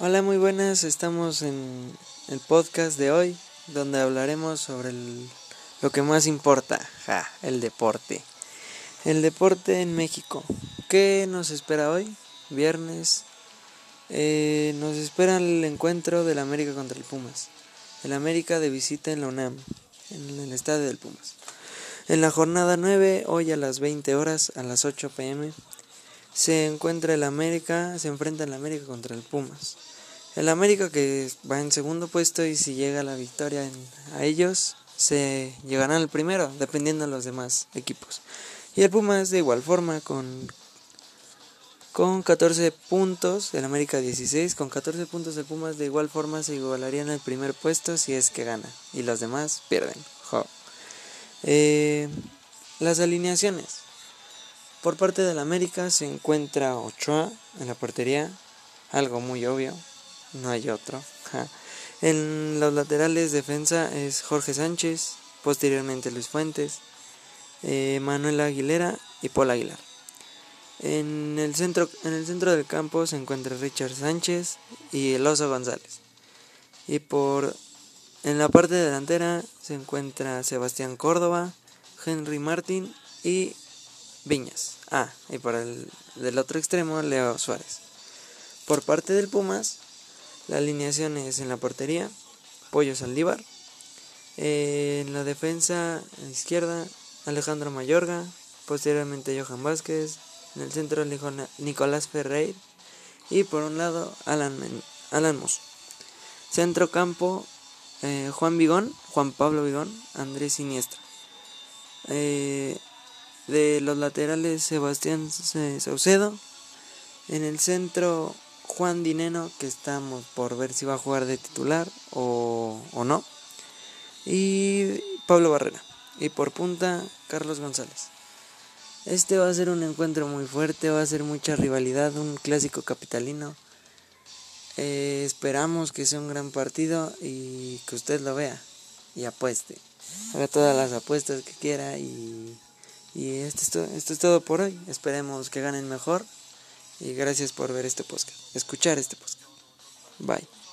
Hola, muy buenas. Estamos en el podcast de hoy, donde hablaremos sobre lo que más importa, ja, el deporte. El deporte en México. ¿Qué nos espera hoy? Viernes. Eh, nos espera el encuentro del América contra el Pumas. El América de visita en la UNAM, en el estadio del Pumas. En la jornada 9, hoy a las 20 horas, a las 8 pm, se encuentra el América, se enfrenta el América contra el Pumas. El América que va en segundo puesto y si llega la victoria a ellos, se llegarán al primero, dependiendo de los demás equipos. Y el Pumas de igual forma con, con 14 puntos, el América 16, con 14 puntos el Pumas de igual forma se igualarían al primer puesto si es que gana. Y los demás pierden. Eh, las alineaciones. Por parte del América se encuentra Ochoa en la portería, algo muy obvio, no hay otro. En los laterales defensa es Jorge Sánchez, posteriormente Luis Fuentes, eh, Manuel Aguilera y Paul Aguilar. En el, centro, en el centro del campo se encuentra Richard Sánchez y El Oso González. Y por en la parte delantera se encuentra Sebastián Córdoba, Henry Martín y Viñas. Ah, y por el del otro extremo, Leo Suárez. Por parte del Pumas, la alineación es en la portería, Pollo Saldívar. Eh, en la defensa izquierda, Alejandro Mayorga. Posteriormente, Johan Vázquez. En el centro, Nicolás Ferreira. Y por un lado, Alan, Alan Centro campo, eh, Juan Vigón, Juan Pablo Vigón, Andrés Siniestra. Eh, de los laterales Sebastián Saucedo. En el centro Juan Dineno, que estamos por ver si va a jugar de titular o, o no. Y Pablo Barrera. Y por punta Carlos González. Este va a ser un encuentro muy fuerte, va a ser mucha rivalidad, un clásico capitalino. Eh, esperamos que sea un gran partido y que usted lo vea y apueste. Haga todas las apuestas que quiera y y esto es, todo, esto es todo por hoy. Esperemos que ganen mejor. Y gracias por ver este podcast. Escuchar este podcast. Bye.